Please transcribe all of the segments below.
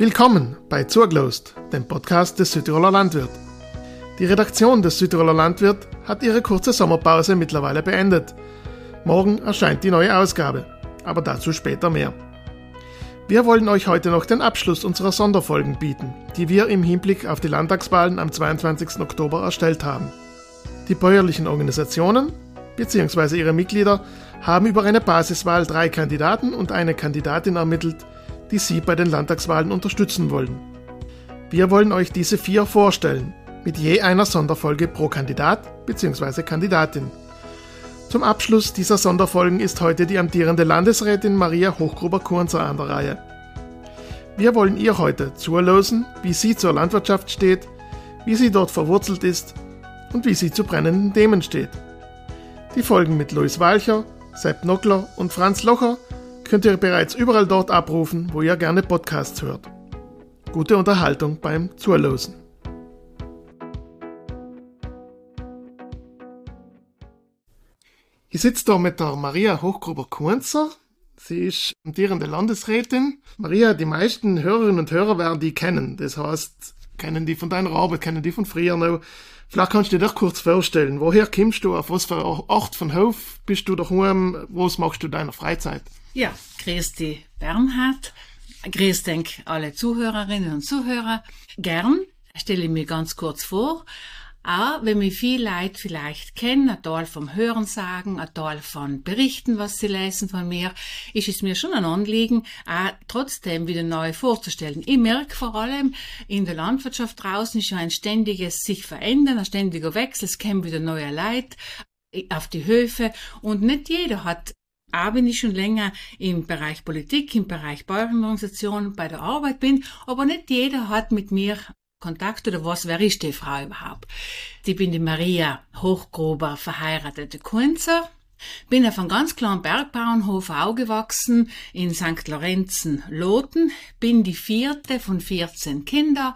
Willkommen bei Zurglost, dem Podcast des Südtiroler Landwirt. Die Redaktion des Südtiroler Landwirt hat ihre kurze Sommerpause mittlerweile beendet. Morgen erscheint die neue Ausgabe, aber dazu später mehr. Wir wollen euch heute noch den Abschluss unserer Sonderfolgen bieten, die wir im Hinblick auf die Landtagswahlen am 22. Oktober erstellt haben. Die bäuerlichen Organisationen bzw. ihre Mitglieder haben über eine Basiswahl drei Kandidaten und eine Kandidatin ermittelt, die Sie bei den Landtagswahlen unterstützen wollen. Wir wollen euch diese vier vorstellen, mit je einer Sonderfolge pro Kandidat bzw. Kandidatin. Zum Abschluss dieser Sonderfolgen ist heute die amtierende Landesrätin Maria Hochgruber-Kurnzer an der Reihe. Wir wollen ihr heute zulosen, wie sie zur Landwirtschaft steht, wie sie dort verwurzelt ist und wie sie zu brennenden Themen steht. Die Folgen mit Louis Walcher, Sepp Nockler und Franz Locher könnt ihr bereits überall dort abrufen, wo ihr gerne Podcasts hört. Gute Unterhaltung beim Zuhören. Ich sitze da mit der Maria Hochgruber-Kunzer. Sie ist amtierende Landesrätin. Maria, die meisten Hörerinnen und Hörer werden die kennen. Das heißt, kennen die von deiner Arbeit, kennen die von früher noch. Vielleicht kannst du dir doch kurz vorstellen, woher kommst du, auf was für Ort von Hof bist du daheim, was machst du in deiner Freizeit? Ja, Christi Bernhard. Grüß denk alle Zuhörerinnen und Zuhörer. Gern stelle ich mir ganz kurz vor. Auch wenn mich viel Leute vielleicht kennen, ein Teil vom Hören sagen, ein Teil von Berichten, was sie lesen von mir, ist es mir schon ein Anliegen, auch trotzdem wieder neu vorzustellen. Ich merke vor allem, in der Landwirtschaft draußen ist schon ein ständiges sich verändern, ein ständiger Wechsel, es kommen wieder neue Leute auf die Höfe und nicht jeder hat auch wenn ich schon länger im Bereich Politik, im Bereich Bauernorganisation bei der Arbeit bin, aber nicht jeder hat mit mir Kontakt oder was, wer ist die Frau überhaupt? Ich bin die Maria Hochgruber, verheiratete Kunzer, bin auf einem ganz kleinen Bergbauernhof aufgewachsen in St. Lorenzen, Loten, bin die vierte von 14 Kindern.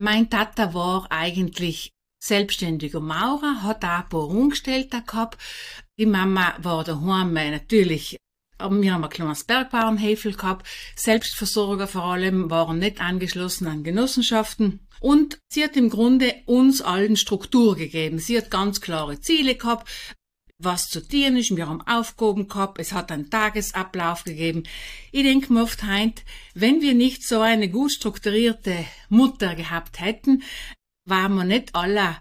Mein Tata war eigentlich selbstständiger Maurer, hat auch ein paar Angestellte gehabt, die Mama war daheim natürlich wir haben ein kleines Bergbauernhäfel gehabt, Selbstversorger vor allem, waren nicht angeschlossen an Genossenschaften. Und sie hat im Grunde uns allen Struktur gegeben. Sie hat ganz klare Ziele gehabt, was zu tun ist. Wir haben Aufgaben gehabt. Es hat einen Tagesablauf gegeben. Ich denke mir oft heint, wenn wir nicht so eine gut strukturierte Mutter gehabt hätten, waren wir nicht alle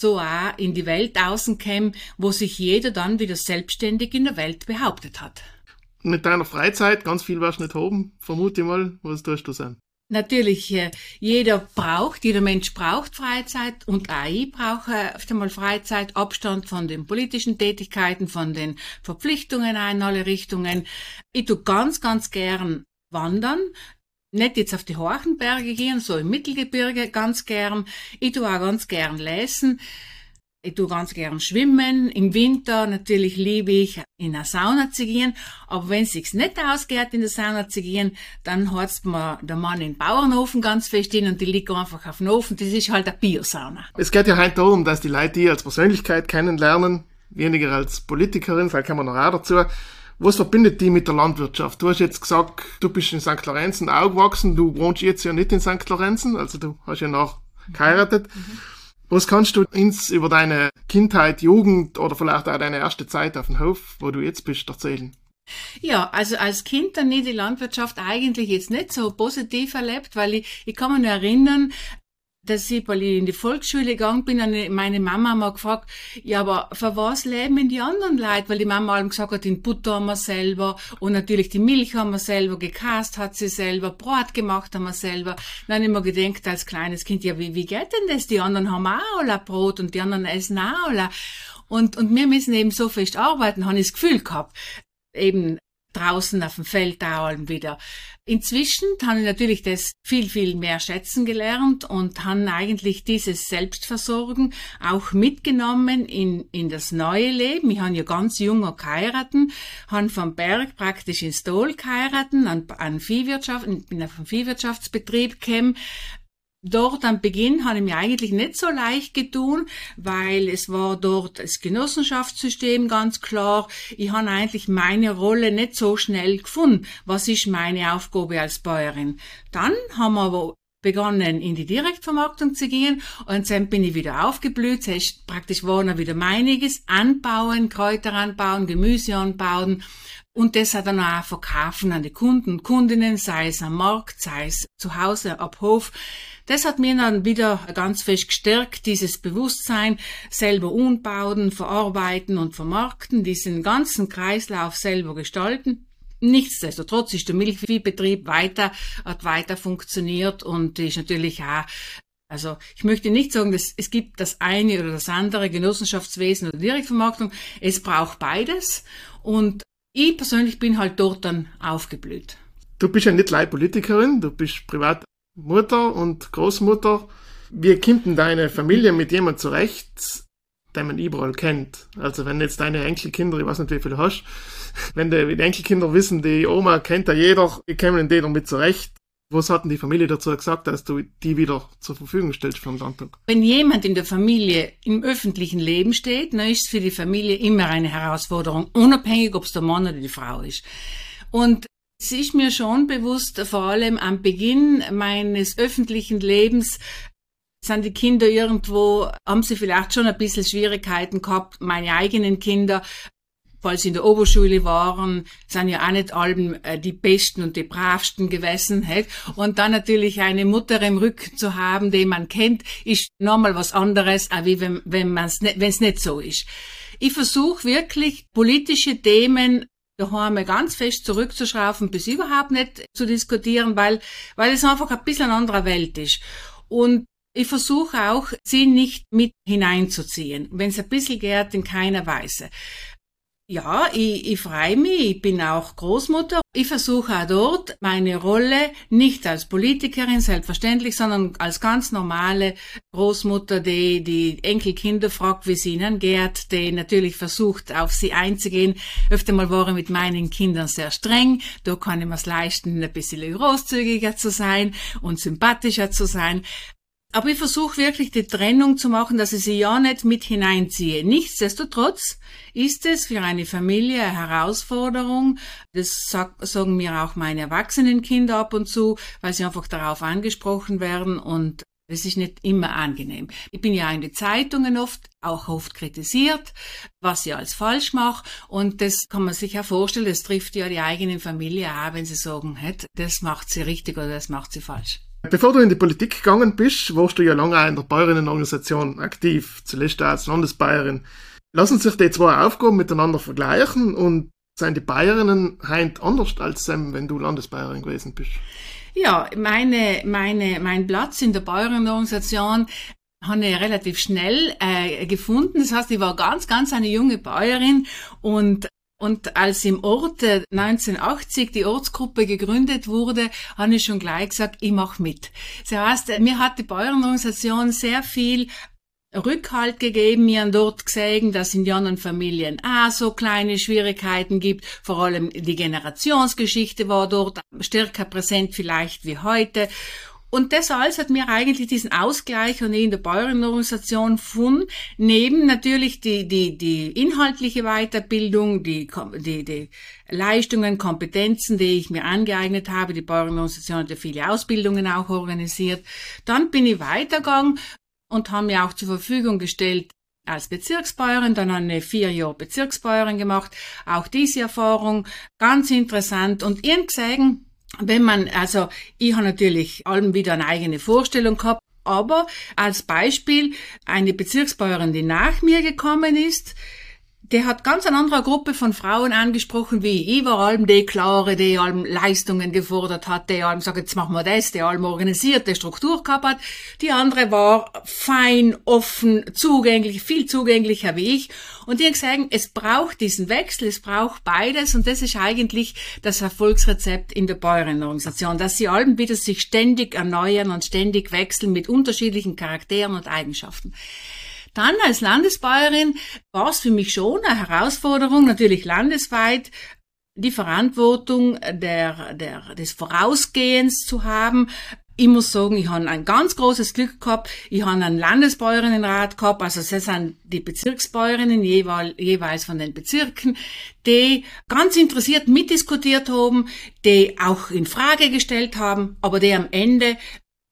so auch in die Welt außen kämen, wo sich jeder dann wieder selbstständig in der Welt behauptet hat. Mit deiner Freizeit, ganz viel warst du nicht oben, vermute ich mal, was tust du sein? Natürlich, äh, jeder braucht, jeder Mensch braucht Freizeit und auch ich brauche öfter mal Freizeit, Abstand von den politischen Tätigkeiten, von den Verpflichtungen in alle Richtungen. Ich tu ganz, ganz gern wandern nicht jetzt auf die Horchenberge gehen, so im Mittelgebirge ganz gern. Ich tue auch ganz gern lesen. Ich tue ganz gern schwimmen. Im Winter natürlich liebe ich in eine Sauna zu gehen. Aber wenn es sich nicht ausgeht, in der Sauna zu gehen, dann hat's mir der Mann in den Bauernofen ganz fest hin und die liegt einfach auf dem Ofen. Das ist halt eine Biosauna. Es geht ja heute darum, dass die Leute die als Persönlichkeit kennenlernen, weniger als Politikerin, vielleicht kommen wir noch auch dazu. Was verbindet die mit der Landwirtschaft? Du hast jetzt gesagt, du bist in St. Lorenzen aufgewachsen, du wohnst jetzt ja nicht in St. Lorenzen, also du hast ja noch geheiratet. Mhm. Was kannst du uns über deine Kindheit, Jugend oder vielleicht auch deine erste Zeit auf dem Hof, wo du jetzt bist, erzählen? Ja, also als Kind dann nie die Landwirtschaft eigentlich jetzt nicht so positiv erlebt, weil ich, ich kann mich nur erinnern, dass ich, weil ich in die Volksschule gegangen bin, und meine Mama mal gefragt, ja, aber für was leben denn die anderen Leute? Weil die Mama allem gesagt hat, den Butter haben wir selber und natürlich die Milch haben wir selber, gekast hat sie selber, Brot gemacht haben wir selber. Dann habe ich mir gedacht, als kleines Kind, ja, wie, wie geht denn das? Die anderen haben auch alle Brot und die anderen essen auch alle. Und, und wir müssen eben so fest arbeiten, habe ich das Gefühl gehabt. Eben draußen auf dem Feld dauern wieder. Inzwischen habe ich natürlich das viel, viel mehr schätzen gelernt und habe eigentlich dieses Selbstversorgen auch mitgenommen in, in das neue Leben. Ich habe ja ganz jung geheiratet, habe vom Berg praktisch ins Stol geheiratet, an, an Viehwirtschaft, bin auf einen Viehwirtschaftsbetrieb gekommen, dort am Beginn habe ich mir eigentlich nicht so leicht getun, weil es war dort das Genossenschaftssystem ganz klar. Ich habe eigentlich meine Rolle nicht so schnell gefunden. Was ist meine Aufgabe als Bäuerin? Dann haben wir aber begonnen, in die Direktvermarktung zu gehen und dann bin ich wieder aufgeblüht. Heißt, praktisch war dann wieder meiniges. Anbauen, Kräuter anbauen, Gemüse anbauen und das hat dann auch verkaufen an die Kunden und Kundinnen, sei es am Markt, sei es zu Hause, ab Hof. Das hat mir dann wieder ganz fest gestärkt, dieses Bewusstsein, selber umbauen, verarbeiten und vermarkten, diesen ganzen Kreislauf selber gestalten. Nichtsdestotrotz ist der Milchviehbetrieb weiter, hat weiter funktioniert und ist natürlich auch also ich möchte nicht sagen, dass es gibt das eine oder das andere, Genossenschaftswesen oder Direktvermarktung. Es braucht beides. Und ich persönlich bin halt dort dann aufgeblüht. Du bist ja nicht leider Politikerin, du bist privat Mutter und Großmutter. Wie kommt denn deine Familie mit jemandem zurecht, den man überall kennt? Also wenn jetzt deine Enkelkinder, ich weiß nicht, wie viele hast, wenn die, die Enkelkinder wissen, die Oma kennt ja jeder, wie kommen die damit zurecht? Was hat denn die Familie dazu gesagt, dass du die wieder zur Verfügung stellst für den Landtag? Wenn jemand in der Familie im öffentlichen Leben steht, dann ist es für die Familie immer eine Herausforderung, unabhängig, ob es der Mann oder die Frau ist. Und es ist mir schon bewusst, vor allem am Beginn meines öffentlichen Lebens, sind die Kinder irgendwo, haben sie vielleicht schon ein bisschen Schwierigkeiten gehabt, meine eigenen Kinder, weil sie in der Oberschule waren, sind ja auch nicht allen äh, die Besten und die Bravsten gewesen. Halt. Und dann natürlich eine Mutter im Rücken zu haben, die man kennt, ist nochmal was anderes, als wenn wenn nicht, nicht so ist. Ich versuche wirklich politische Themen daheim ganz fest zurückzuschrauben, bis überhaupt nicht zu diskutieren, weil, weil es einfach ein bisschen eine andere Welt ist. Und ich versuche auch, sie nicht mit hineinzuziehen, wenn es ein bisschen geht, in keiner Weise. Ja, ich, ich freue mich, ich bin auch Großmutter. Ich versuche auch dort meine Rolle nicht als Politikerin selbstverständlich, sondern als ganz normale Großmutter, die die Enkelkinder fragt, wie es ihnen geht, die natürlich versucht, auf sie einzugehen. Öfter mal war ich mit meinen Kindern sehr streng. Da kann ich mir's leisten, ein bisschen großzügiger zu sein und sympathischer zu sein. Aber ich versuche wirklich die Trennung zu machen, dass ich sie ja nicht mit hineinziehe. Nichtsdestotrotz ist es für eine Familie eine Herausforderung. Das sagen mir auch meine erwachsenen Kinder ab und zu, weil sie einfach darauf angesprochen werden und das ist nicht immer angenehm. Ich bin ja in den Zeitungen oft, auch oft kritisiert, was ich als falsch mache. Und das kann man sich ja vorstellen, das trifft ja die eigene Familie auch, wenn sie sagen, das macht sie richtig oder das macht sie falsch. Bevor du in die Politik gegangen bist, warst du ja lange in der Bäuerinnenorganisation aktiv, zuletzt als Landesbayerin. Lassen sich die zwei Aufgaben miteinander vergleichen und sind die Bayerinnen heint anders als wenn du Landesbayerin gewesen bist? Ja, meine, meine, mein Platz in der Bäuerinnenorganisation habe ich relativ schnell äh, gefunden. Das heißt, ich war ganz, ganz eine junge Bäuerin und und als im Ort 1980 die Ortsgruppe gegründet wurde, habe ich schon gleich gesagt, ich mache mit. Das heißt, mir hat die Bäuernorganisation sehr viel Rückhalt gegeben, mir haben dort gesehen, dass in jungen Familien auch so kleine Schwierigkeiten gibt. Vor allem die Generationsgeschichte war dort stärker präsent vielleicht wie heute. Und das alles hat mir eigentlich diesen Ausgleich und in der Bäuerinnenorganisation von neben natürlich die, die, die inhaltliche Weiterbildung, die, die, die Leistungen, Kompetenzen, die ich mir angeeignet habe. Die Bäuerinnenorganisation hat ja viele Ausbildungen auch organisiert. Dann bin ich weitergegangen und habe mir auch zur Verfügung gestellt, als Bezirksbäuerin, dann eine vier Jahre Bezirksbäuerin gemacht. Auch diese Erfahrung ganz interessant und gesehen, wenn man, also ich habe natürlich allem wieder eine eigene Vorstellung gehabt, aber als Beispiel eine Bezirksbäuerin, die nach mir gekommen ist, der hat ganz eine andere Gruppe von Frauen angesprochen wie ich. War allem die Klare, die allem Leistungen gefordert hat, die allem gesagt, jetzt machen wir das, die allem organisierte Struktur gehabt hat. Die andere war fein, offen, zugänglich, viel zugänglicher wie ich. Und die gesagt, es braucht diesen Wechsel, es braucht beides und das ist eigentlich das Erfolgsrezept in der Bäuerinnenorganisation, dass sie allem wieder sich ständig erneuern und ständig wechseln mit unterschiedlichen Charakteren und Eigenschaften. Dann als Landesbäuerin war es für mich schon eine Herausforderung, natürlich landesweit, die Verantwortung der, der, des Vorausgehens zu haben, ich muss sagen, ich habe ein ganz großes Glück gehabt. Ich habe einen Landesbäuerinnenrat gehabt, also das sind die Bezirksbäuerinnen jeweils von den Bezirken, die ganz interessiert mitdiskutiert haben, die auch in Frage gestellt haben, aber die am Ende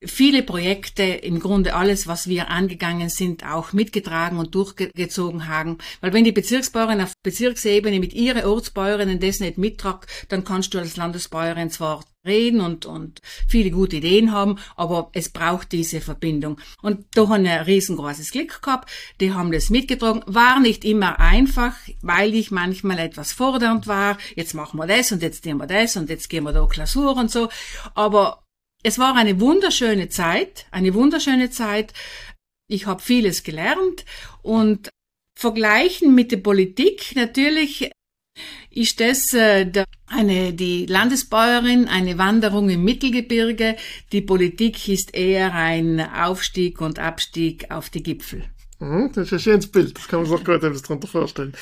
viele Projekte, im Grunde alles, was wir angegangen sind, auch mitgetragen und durchgezogen haben. Weil wenn die Bezirksbäuerin auf Bezirksebene mit ihren Ortsbäuerinnen das nicht mittragt, dann kannst du als Landesbäuerin zwar reden und, und viele gute Ideen haben, aber es braucht diese Verbindung. Und da haben wir ein riesengroßes Glück gehabt. Die haben das mitgetragen. War nicht immer einfach, weil ich manchmal etwas fordernd war. Jetzt machen wir das und jetzt tun wir das und jetzt gehen wir da Klausur und so. Aber es war eine wunderschöne Zeit, eine wunderschöne Zeit. Ich habe vieles gelernt und vergleichen mit der Politik natürlich ist das äh, eine die Landesbäuerin eine Wanderung im Mittelgebirge. Die Politik ist eher ein Aufstieg und Abstieg auf die Gipfel. Mhm, das ist ein schönes Bild. Das kann man sich gut etwas darunter vorstellen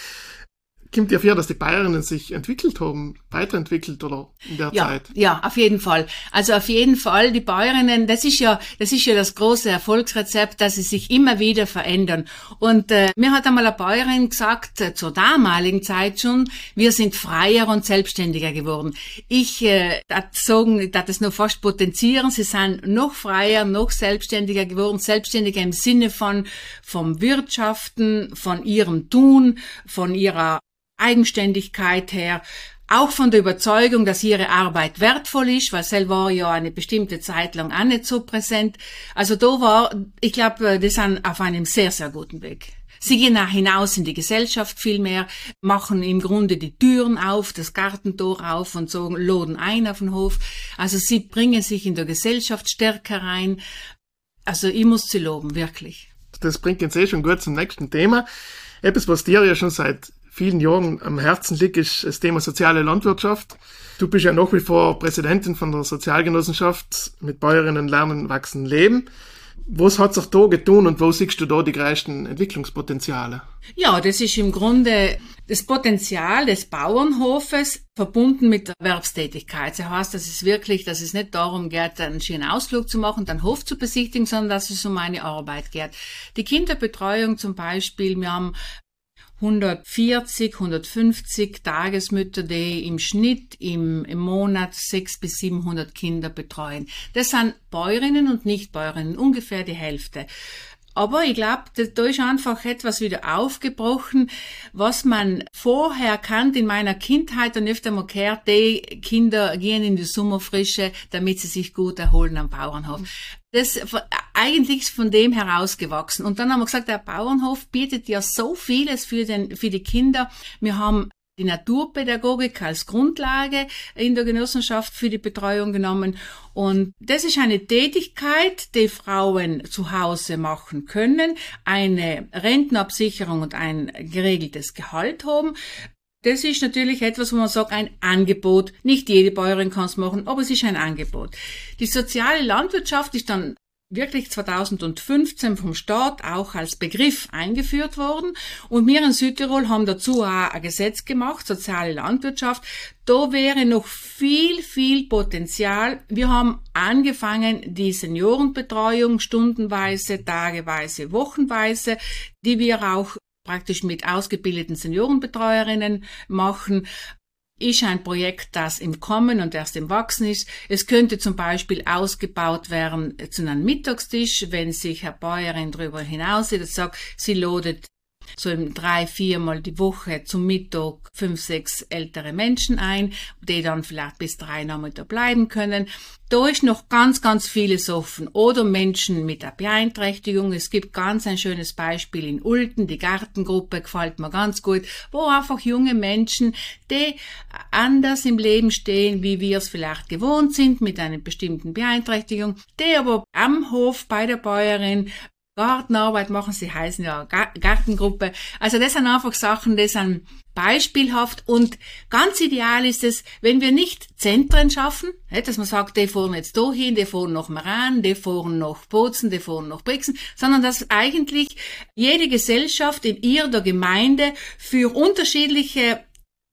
kommt ja vor, dass die Bayerinnen sich entwickelt haben, weiterentwickelt oder in der ja, Zeit. Ja, auf jeden Fall. Also auf jeden Fall, die Bäuerinnen, das ist ja, das ist ja das große Erfolgsrezept, dass sie sich immer wieder verändern. Und äh, mir hat einmal eine Bäuerin gesagt, äh, zur damaligen Zeit schon, wir sind freier und selbstständiger geworden. Ich äh, sagen, dass das noch fast potenzieren, sie sind noch freier, noch selbstständiger geworden, selbstständiger im Sinne von vom Wirtschaften, von ihrem Tun, von ihrer Eigenständigkeit her, auch von der Überzeugung, dass ihre Arbeit wertvoll ist, weil Sel war ja eine bestimmte Zeit lang auch nicht so präsent. Also da war, ich glaube, die sind auf einem sehr, sehr guten Weg. Sie gehen auch hinaus in die Gesellschaft viel mehr, machen im Grunde die Türen auf, das Gartentor auf und so laden ein auf den Hof. Also sie bringen sich in der Gesellschaft stärker rein. Also ich muss sie loben, wirklich. Das bringt uns eh schon gut zum nächsten Thema. Etwas, was dir ja schon seit vielen Jahren am Herzen liegt, ist das Thema soziale Landwirtschaft. Du bist ja nach wie vor Präsidentin von der Sozialgenossenschaft mit Bäuerinnen Lernen, Wachsen, Leben. Was hat sich da getan und wo siehst du da die größten Entwicklungspotenziale? Ja, das ist im Grunde das Potenzial des Bauernhofes verbunden mit der Erwerbstätigkeit. Das heißt, dass es wirklich, dass es nicht darum geht, einen schönen Ausflug zu machen, den Hof zu besichtigen, sondern dass es um eine Arbeit geht. Die Kinderbetreuung zum Beispiel, wir haben 140, 150 Tagesmütter, die im Schnitt im, im Monat 600 bis 700 Kinder betreuen. Das sind Bäuerinnen und Nichtbäuerinnen, ungefähr die Hälfte. Aber ich glaube, da ist einfach etwas wieder aufgebrochen, was man vorher kannt in meiner Kindheit und öfter mal gehört, die Kinder gehen in die Sommerfrische, damit sie sich gut erholen am Bauernhof. Das eigentlich von dem herausgewachsen. Und dann haben wir gesagt, der Bauernhof bietet ja so vieles für, den, für die Kinder. Wir haben die Naturpädagogik als Grundlage in der Genossenschaft für die Betreuung genommen. Und das ist eine Tätigkeit, die Frauen zu Hause machen können, eine Rentenabsicherung und ein geregeltes Gehalt haben. Das ist natürlich etwas, wo man sagt, ein Angebot. Nicht jede Bäuerin kann es machen, aber es ist ein Angebot. Die soziale Landwirtschaft ist dann wirklich 2015 vom Staat auch als Begriff eingeführt worden. Und wir in Südtirol haben dazu auch ein Gesetz gemacht, soziale Landwirtschaft. Da wäre noch viel, viel Potenzial. Wir haben angefangen, die Seniorenbetreuung stundenweise, tageweise, wochenweise, die wir auch praktisch mit ausgebildeten Seniorenbetreuerinnen machen ist ein Projekt, das im Kommen und erst im Wachsen ist. Es könnte zum Beispiel ausgebaut werden zu einem Mittagstisch, wenn sich Herr Bäuerin darüber hinaus sieht und sagt, sie lodet so drei, viermal die Woche zum Mittag fünf, sechs ältere Menschen ein, die dann vielleicht bis drei Nachmittag bleiben können. Da ist noch ganz, ganz vieles offen. Oder Menschen mit einer Beeinträchtigung. Es gibt ganz ein schönes Beispiel in Ulten, die Gartengruppe gefällt mir ganz gut, wo einfach junge Menschen, die anders im Leben stehen, wie wir es vielleicht gewohnt sind, mit einer bestimmten Beeinträchtigung, die aber am Hof bei der Bäuerin Gartenarbeit machen, sie heißen ja Gartengruppe. Also das sind einfach Sachen, die sind beispielhaft und ganz ideal ist es, wenn wir nicht Zentren schaffen, dass man sagt, die fahren jetzt da hin, die fahren nach Maran, die fahren nach Bozen, die fahren nach Brixen, sondern dass eigentlich jede Gesellschaft in ihrer Gemeinde für unterschiedliche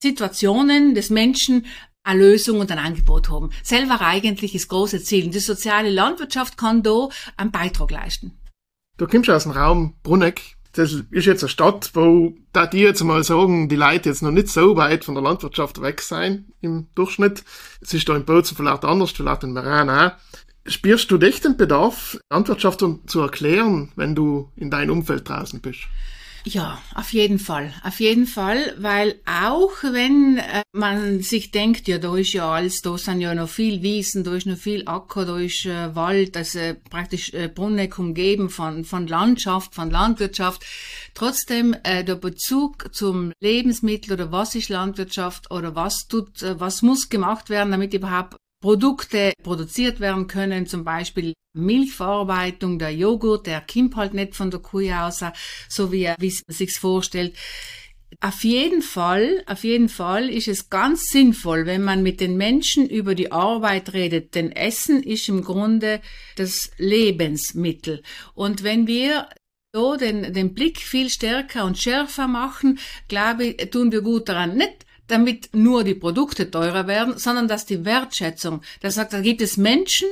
Situationen des Menschen eine Lösung und ein Angebot haben. Selber eigentlich das große Ziel. Und die soziale Landwirtschaft kann da einen Beitrag leisten. Du kommst aus dem Raum Bruneck. Das ist jetzt eine Stadt, wo, da die jetzt mal sagen, die Leute jetzt noch nicht so weit von der Landwirtschaft weg sein im Durchschnitt. Es ist da in Bozen vielleicht anders, vielleicht in Meran auch. Spürst du dich den Bedarf, Landwirtschaft zu erklären, wenn du in deinem Umfeld draußen bist? Ja, auf jeden Fall. Auf jeden Fall, weil auch wenn äh, man sich denkt, ja, da ist ja alles, da sind ja noch viel Wiesen, da ist noch viel Acker, da ist äh, Wald, also praktisch äh, Bruneck umgeben von, von Landschaft, von Landwirtschaft. Trotzdem äh, der Bezug zum Lebensmittel oder was ist Landwirtschaft oder was tut, äh, was muss gemacht werden, damit überhaupt Produkte produziert werden können, zum Beispiel Milchverarbeitung, der Joghurt, der kommt halt nicht von der Kuh aus, so wie, man sich's vorstellt. Auf jeden Fall, auf jeden Fall ist es ganz sinnvoll, wenn man mit den Menschen über die Arbeit redet, denn Essen ist im Grunde das Lebensmittel. Und wenn wir so den, den Blick viel stärker und schärfer machen, glaube ich, tun wir gut daran. Nicht damit nur die Produkte teurer werden, sondern dass die Wertschätzung, das sagt, da gibt es Menschen,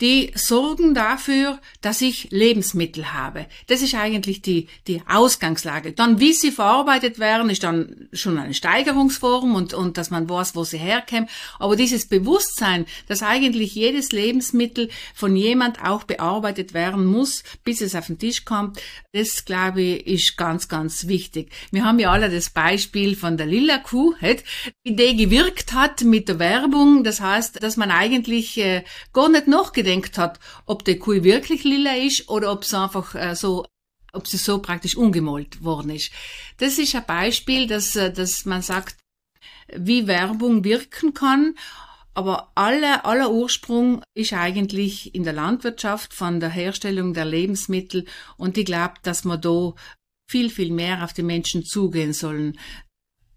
die sorgen dafür, dass ich Lebensmittel habe. Das ist eigentlich die, die Ausgangslage. Dann, wie sie verarbeitet werden, ist dann schon eine Steigerungsform und, und dass man weiß, wo sie herkämen. Aber dieses Bewusstsein, dass eigentlich jedes Lebensmittel von jemand auch bearbeitet werden muss, bis es auf den Tisch kommt, das, glaube ich, ist ganz, ganz wichtig. Wir haben ja alle das Beispiel von der Lilla Kuh, nicht, wie die gewirkt hat mit der Werbung. Das heißt, dass man eigentlich äh, gar nicht nachgedenkt hat, ob die Kuh wirklich lila ist oder ob es einfach äh, so ob sie so praktisch ungemalt worden ist. Das ist ein Beispiel, dass, äh, dass man sagt, wie Werbung wirken kann. Aber aller, aller Ursprung ist eigentlich in der Landwirtschaft von der Herstellung der Lebensmittel und ich glaube, dass man da viel, viel mehr auf die Menschen zugehen sollen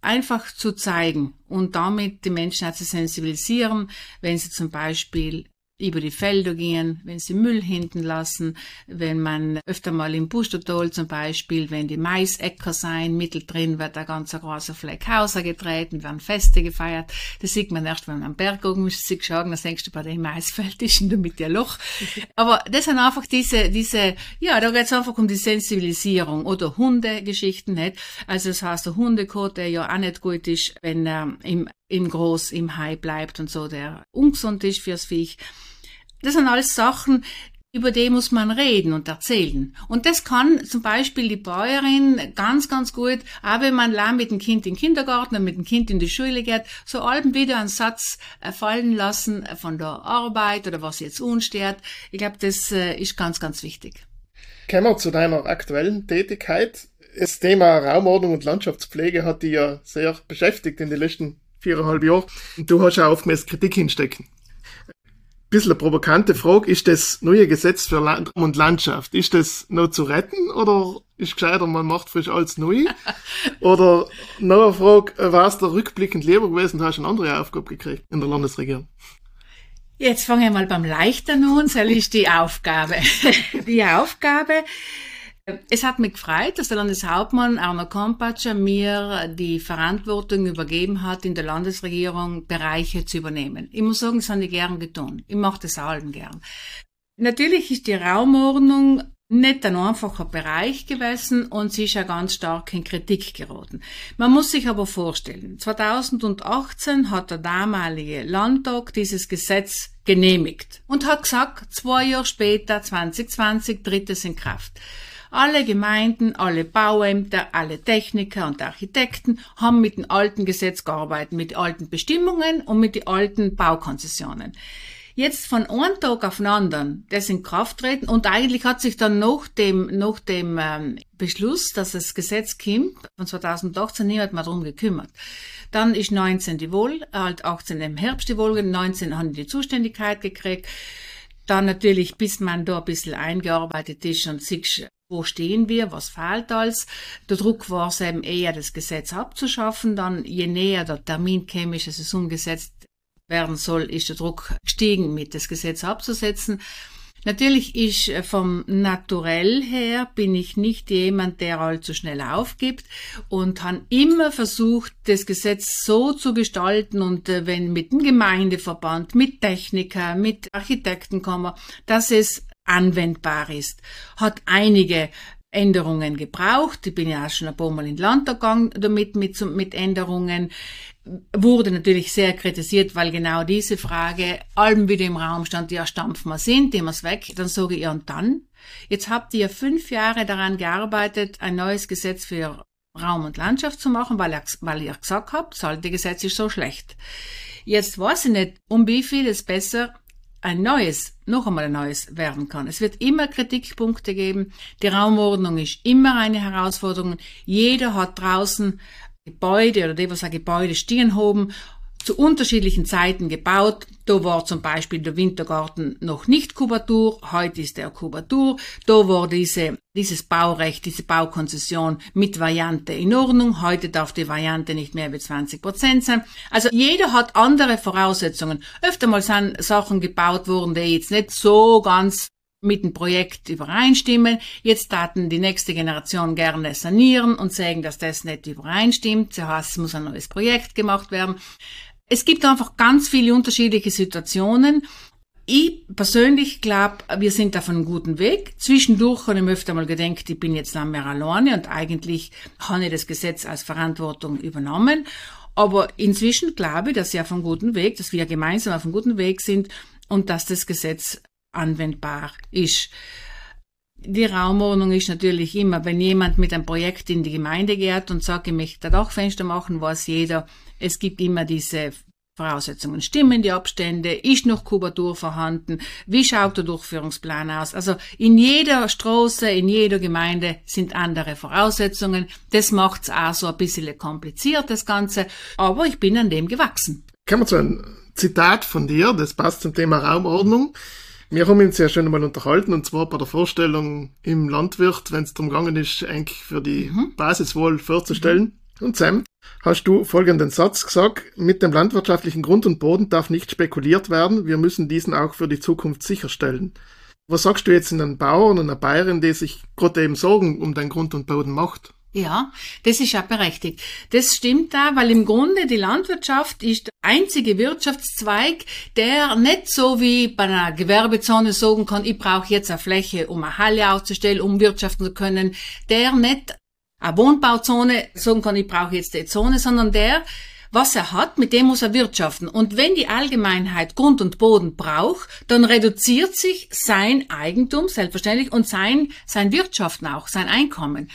einfach zu zeigen und damit die Menschen zu sensibilisieren, wenn sie zum Beispiel über die Felder gehen, wenn sie Müll hinten lassen, wenn man öfter mal im Pustertal zum Beispiel, wenn die Maisäcker sein, mittendrin wird ein ganz großer Fleck Hauser getreten, werden Feste gefeiert. Das sieht man erst, wenn man am Berg oben ist, sich schauen, dann denkst du, bei dem Maisfeld ist in der Mitte ein Loch. Aber das sind einfach diese, diese, ja, da geht es einfach um die Sensibilisierung oder Hundegeschichten, nicht? Also das heißt, der Hundekot, der ja auch nicht gut ist, wenn er im, im Groß, im Hai bleibt und so, der ungesund ist fürs Viech. Das sind alles Sachen, über die muss man reden und erzählen. Und das kann zum Beispiel die Bäuerin ganz, ganz gut, auch wenn man lang mit dem Kind in den Kindergarten und mit dem Kind in die Schule geht, so alten wieder einen Satz äh, fallen lassen äh, von der Arbeit oder was jetzt unstört. Ich glaube, das äh, ist ganz, ganz wichtig. Kommen wir zu deiner aktuellen Tätigkeit. Das Thema Raumordnung und Landschaftspflege hat dich ja sehr beschäftigt in den letzten viereinhalb Jahren. Du hast ja oftmals Kritik hinstecken bisschen eine provokante Frage. Ist das neue Gesetz für Land und Landschaft, ist das noch zu retten oder ist gescheiter, man macht frisch alles neu? oder noch eine Frage, war es da rückblickend lieber gewesen, du hast eine andere Aufgabe gekriegt in der Landesregierung? Jetzt fange ich mal beim Leichten an, soll ich die Aufgabe. die Aufgabe, es hat mich gefreut, dass der Landeshauptmann Arno Kompatscher mir die Verantwortung übergeben hat, in der Landesregierung Bereiche zu übernehmen. Ich muss sagen, das habe ich gern getan. Ich mache das allen gern. Natürlich ist die Raumordnung nicht ein einfacher Bereich gewesen und sie ist ja ganz stark in Kritik geraten. Man muss sich aber vorstellen, 2018 hat der damalige Landtag dieses Gesetz genehmigt und hat gesagt, zwei Jahre später, 2020, tritt es in Kraft. Alle Gemeinden, alle Bauämter, alle Techniker und Architekten haben mit dem alten Gesetz gearbeitet, mit alten Bestimmungen und mit den alten Baukonzessionen. Jetzt von einem Tag auf den anderen das in Kraft treten und eigentlich hat sich dann nach dem, nach dem ähm, Beschluss, dass das Gesetz kommt, von 2018 niemand mehr darum gekümmert. Dann ist 19 die Wohl, halt 18 im Herbst die Wohl, 19 haben die, die Zuständigkeit gekriegt. Dann natürlich, bis man da ein bisschen eingearbeitet ist und sich wo stehen wir, was fehlt alles. Der Druck war es eben eher, das Gesetz abzuschaffen. Dann, je näher der Termin käme, dass es umgesetzt werden soll, ist der Druck gestiegen, mit das Gesetz abzusetzen. Natürlich ist äh, vom Naturell her bin ich nicht jemand, der allzu schnell aufgibt und han immer versucht, das Gesetz so zu gestalten und äh, wenn mit dem Gemeindeverband, mit Techniker, mit Architektenkammer, dass es anwendbar ist. Hat einige Änderungen gebraucht. Ich bin ja auch schon ein paar Mal in Land gegangen damit mit, mit Änderungen wurde natürlich sehr kritisiert, weil genau diese Frage allem wieder im Raum stand, ja, stampfen wir sind, nehmen wir weg. Dann sage ich, ja, und dann? Jetzt habt ihr fünf Jahre daran gearbeitet, ein neues Gesetz für Raum und Landschaft zu machen, weil ihr, weil ihr gesagt habt, das alte Gesetz ist so schlecht. Jetzt weiß ich nicht, um wie viel es besser ein neues, noch einmal ein neues werden kann. Es wird immer Kritikpunkte geben. Die Raumordnung ist immer eine Herausforderung. Jeder hat draußen Gebäude oder die, was ein Gebäude stehen haben, zu unterschiedlichen Zeiten gebaut. Da war zum Beispiel der Wintergarten noch nicht Kubatur, heute ist er Kubatur. Da war diese, dieses Baurecht, diese Baukonzession mit Variante in Ordnung. Heute darf die Variante nicht mehr wie 20 Prozent sein. Also jeder hat andere Voraussetzungen. Öfter mal sind Sachen gebaut worden, die jetzt nicht so ganz mit dem Projekt übereinstimmen. Jetzt taten die nächste Generation gerne sanieren und sagen, dass das nicht übereinstimmt. Das heißt, es muss ein neues Projekt gemacht werden. Es gibt einfach ganz viele unterschiedliche Situationen. Ich persönlich glaube, wir sind auf einem guten Weg. Zwischendurch habe ich mir öfter mal gedacht, ich bin jetzt nicht mehr alleine und eigentlich habe ich das Gesetz als Verantwortung übernommen. Aber inzwischen glaube ich, dass wir auf einem guten Weg, dass wir gemeinsam auf einem guten Weg sind und dass das Gesetz anwendbar ist. Die Raumordnung ist natürlich immer, wenn jemand mit einem Projekt in die Gemeinde geht und sagt, ich möchte da Dachfenster machen, weiß jeder, es gibt immer diese Voraussetzungen. Stimmen die Abstände? Ist noch Kubatur vorhanden? Wie schaut der Durchführungsplan aus? Also in jeder Straße, in jeder Gemeinde sind andere Voraussetzungen. Das macht's auch so ein bisschen kompliziert, das Ganze. Aber ich bin an dem gewachsen. Kommen wir zu einem Zitat von dir, das passt zum Thema Raumordnung. Wir haben uns ja schon einmal unterhalten, und zwar bei der Vorstellung im Landwirt, wenn es darum gegangen ist, eigentlich für die mhm. Basis wohl vorzustellen. Mhm. Und Sam, hast du folgenden Satz gesagt, mit dem landwirtschaftlichen Grund und Boden darf nicht spekuliert werden, wir müssen diesen auch für die Zukunft sicherstellen. Was sagst du jetzt in einem Bauern und einer Bayerin, die sich gerade eben Sorgen um den Grund und Boden macht? Ja, das ist ja berechtigt. Das stimmt da, weil im Grunde die Landwirtschaft ist der einzige Wirtschaftszweig, der nicht so wie bei einer Gewerbezone sagen kann, ich brauche jetzt eine Fläche, um eine Halle aufzustellen, um wirtschaften zu können, der nicht eine Wohnbauzone sagen kann, ich brauche jetzt die Zone, sondern der, was er hat, mit dem muss er wirtschaften. Und wenn die Allgemeinheit Grund und Boden braucht, dann reduziert sich sein Eigentum selbstverständlich und sein, sein Wirtschaften auch, sein Einkommen.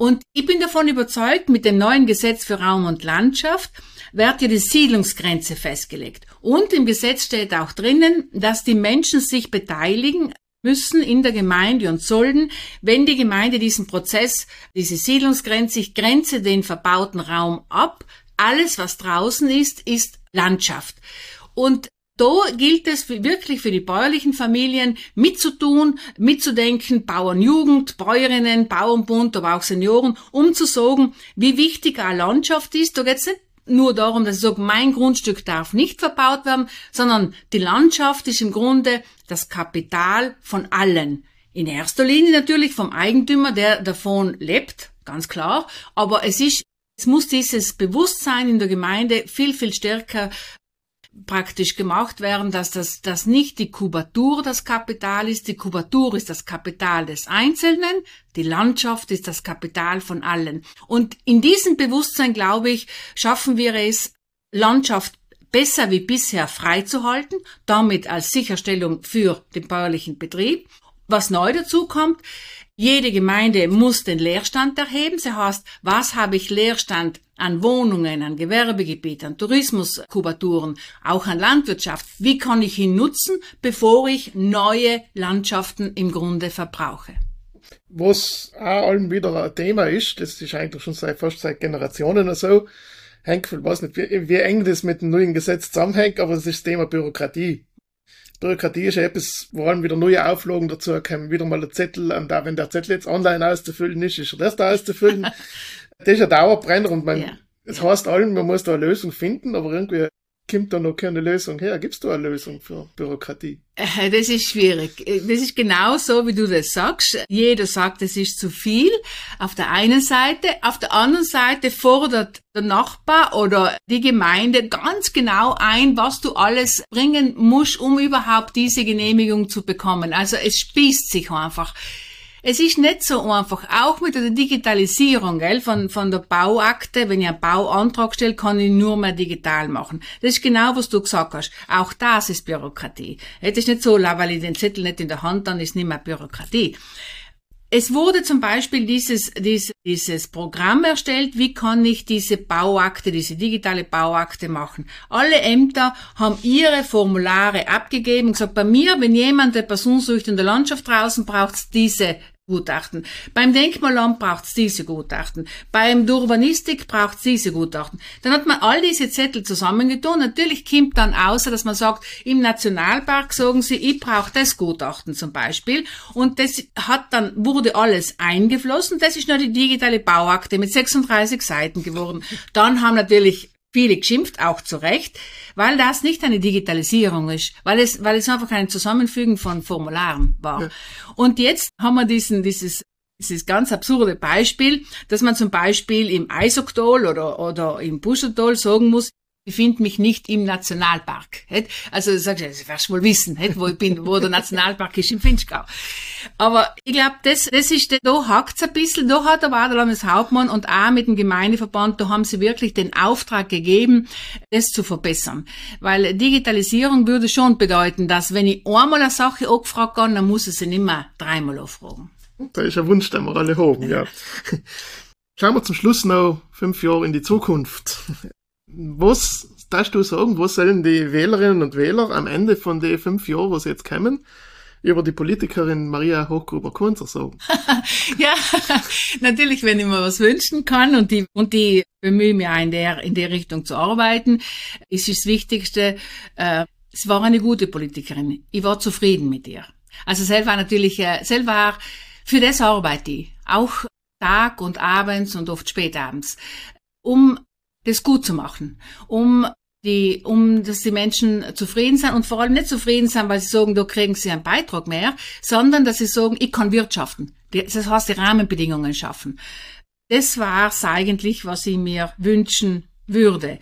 Und ich bin davon überzeugt, mit dem neuen Gesetz für Raum und Landschaft wird ja die Siedlungsgrenze festgelegt. Und im Gesetz steht auch drinnen, dass die Menschen sich beteiligen müssen in der Gemeinde und sollen, wenn die Gemeinde diesen Prozess, diese Siedlungsgrenze, ich grenze den verbauten Raum ab, alles was draußen ist, ist Landschaft. Und da gilt es wirklich für die bäuerlichen Familien mitzutun, mitzudenken, Bauernjugend, Bäuerinnen, Bauernbund, aber auch Senioren, um zu sagen, wie wichtig eine Landschaft ist. Da geht es nicht nur darum, dass ich sage, mein Grundstück darf nicht verbaut werden, sondern die Landschaft ist im Grunde das Kapital von allen. In erster Linie natürlich vom Eigentümer, der davon lebt, ganz klar, aber es ist es muss dieses Bewusstsein in der Gemeinde viel, viel stärker praktisch gemacht werden, dass das, dass nicht die Kubatur das Kapital ist. Die Kubatur ist das Kapital des Einzelnen. Die Landschaft ist das Kapital von allen. Und in diesem Bewusstsein, glaube ich, schaffen wir es, Landschaft besser wie bisher freizuhalten, damit als Sicherstellung für den bäuerlichen Betrieb. Was neu dazu kommt, jede Gemeinde muss den Leerstand erheben. Das heißt, was habe ich Leerstand an Wohnungen, an Gewerbegebiet, an Tourismuskubaturen, auch an Landwirtschaft? Wie kann ich ihn nutzen, bevor ich neue Landschaften im Grunde verbrauche? Was auch allem wieder ein Thema ist, das ist eigentlich schon seit fast seit Generationen oder so, hängt, ich weiß nicht, wie, wie eng das mit dem neuen Gesetz zusammenhängt, aber das ist das Thema Bürokratie. Bürokratie ist ja etwas, vor allem wieder neue Auflagen dazu kommen, wieder mal ein Zettel, und da, wenn der Zettel jetzt online auszufüllen ist, ist er das da auszufüllen. das ist ein Dauerbrenner und man, ja. es heißt allen, man muss da eine Lösung finden, aber irgendwie kommt da noch keine Lösung her? Gibst du eine Lösung für Bürokratie? Äh, das ist schwierig. Äh, das ist genau so, wie du das sagst. Jeder sagt, es ist zu viel. Auf der einen Seite. Auf der anderen Seite fordert der Nachbar oder die Gemeinde ganz genau ein, was du alles bringen musst, um überhaupt diese Genehmigung zu bekommen. Also es spießt sich einfach. Es ist nicht so einfach. Auch mit der Digitalisierung gell, von, von der Bauakte, wenn ich einen Bauantrag stelle, kann ich nur mehr digital machen. Das ist genau, was du gesagt hast. Auch das ist Bürokratie. Es ist nicht so, weil ich den Zettel nicht in der Hand, dann ist nicht mehr Bürokratie. Es wurde zum Beispiel dieses, dieses, dieses Programm erstellt, wie kann ich diese Bauakte, diese digitale Bauakte machen. Alle Ämter haben ihre Formulare abgegeben und gesagt, bei mir, wenn jemand eine Person sucht in der Landschaft draußen, braucht es diese Gutachten. Beim Denkmalamt braucht's diese Gutachten. Beim Urbanistik braucht's diese Gutachten. Dann hat man all diese Zettel zusammengetan. Natürlich kommt dann außer, dass man sagt, im Nationalpark sagen sie, ich brauche das Gutachten zum Beispiel. Und das hat dann, wurde alles eingeflossen. Das ist nur die digitale Bauakte mit 36 Seiten geworden. Dann haben natürlich viele geschimpft, auch zu Recht, weil das nicht eine Digitalisierung ist, weil es, weil es einfach ein Zusammenfügen von Formularen war. Ja. Und jetzt haben wir diesen, dieses, dieses ganz absurde Beispiel, dass man zum Beispiel im Eisokdol oder, oder im Buscherdol sagen muss, befinde mich nicht im Nationalpark. Also sagst du, das wirst du wohl wissen, wo ich bin, wo der Nationalpark ist, im Finchgau. Aber ich glaube, das, das ist, da hakt's ein bisschen, da hat der Landeshauptmann und auch mit dem Gemeindeverband, da haben sie wirklich den Auftrag gegeben, das zu verbessern. Weil Digitalisierung würde schon bedeuten, dass wenn ich einmal eine Sache angefragt kann, dann muss ich sie nicht mehr dreimal anfragen. Da ist ein Wunsch, den wir alle haben, ja. Schauen wir zum Schluss noch fünf Jahre in die Zukunft. Was darfst du sagen, was sollen die Wählerinnen und Wähler am Ende von den fünf Jahren, was jetzt kommen, über die Politikerin Maria Hochgruber-Kunzer sagen? ja, natürlich, wenn ich mir was wünschen kann und die, und die bemühe mich auch in der, in der Richtung zu arbeiten, ist das Wichtigste, äh, es war eine gute Politikerin. Ich war zufrieden mit ihr. Also selber natürlich, äh, selber für das arbeite ich. Auch Tag und abends und oft spätabends. Um das gut zu machen, um die, um dass die Menschen zufrieden sind und vor allem nicht zufrieden sind, weil sie sagen, da kriegen sie einen Beitrag mehr, sondern dass sie sagen, ich kann wirtschaften. Das heißt, die Rahmenbedingungen schaffen. Das war's eigentlich, was ich mir wünschen würde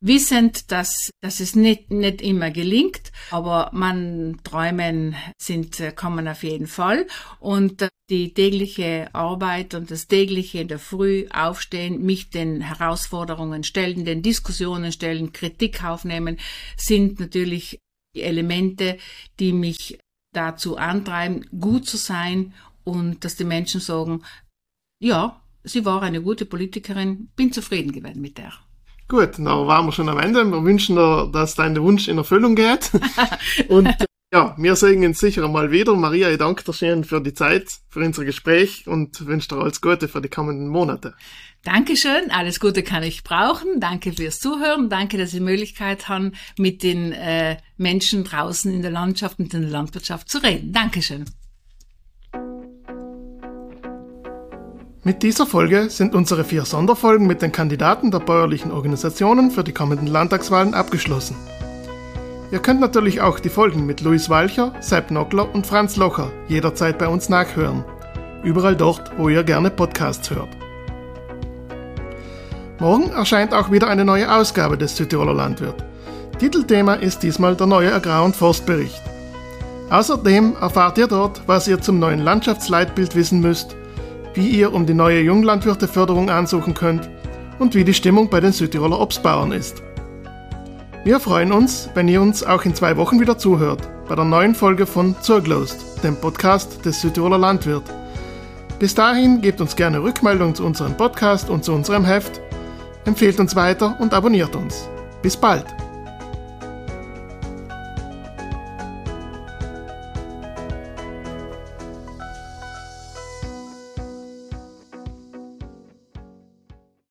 wissend, dass, dass es nicht, nicht immer gelingt, aber man träumen sind, äh, man auf jeden Fall. Und äh, die tägliche Arbeit und das tägliche in der Früh aufstehen, mich den Herausforderungen stellen, den Diskussionen stellen, Kritik aufnehmen, sind natürlich die Elemente, die mich dazu antreiben, gut zu sein und dass die Menschen sagen, ja, sie war eine gute Politikerin, bin zufrieden gewesen mit der. Gut, dann waren wir schon am Ende. Wir wünschen dir, dass dein Wunsch in Erfüllung geht. Und ja, wir sehen uns sicher mal wieder. Maria, ich danke dir schön für die Zeit, für unser Gespräch und wünsche dir alles Gute für die kommenden Monate. Dankeschön, alles Gute kann ich brauchen. Danke fürs Zuhören. Danke, dass ich die Möglichkeit habe, mit den äh, Menschen draußen in der Landschaft und in der Landwirtschaft zu reden. Dankeschön. Mit dieser Folge sind unsere vier Sonderfolgen mit den Kandidaten der bäuerlichen Organisationen für die kommenden Landtagswahlen abgeschlossen. Ihr könnt natürlich auch die Folgen mit Luis Walcher, Sepp Nockler und Franz Locher jederzeit bei uns nachhören. Überall dort, wo ihr gerne Podcasts hört. Morgen erscheint auch wieder eine neue Ausgabe des Südtiroler Landwirt. Titelthema ist diesmal der neue Agrar- und Forstbericht. Außerdem erfahrt ihr dort, was ihr zum neuen Landschaftsleitbild wissen müsst wie ihr um die neue Junglandwirteförderung ansuchen könnt und wie die Stimmung bei den Südtiroler Obstbauern ist. Wir freuen uns, wenn ihr uns auch in zwei Wochen wieder zuhört, bei der neuen Folge von Zurglost, dem Podcast des Südtiroler Landwirt. Bis dahin gebt uns gerne Rückmeldung zu unserem Podcast und zu unserem Heft, empfehlt uns weiter und abonniert uns. Bis bald!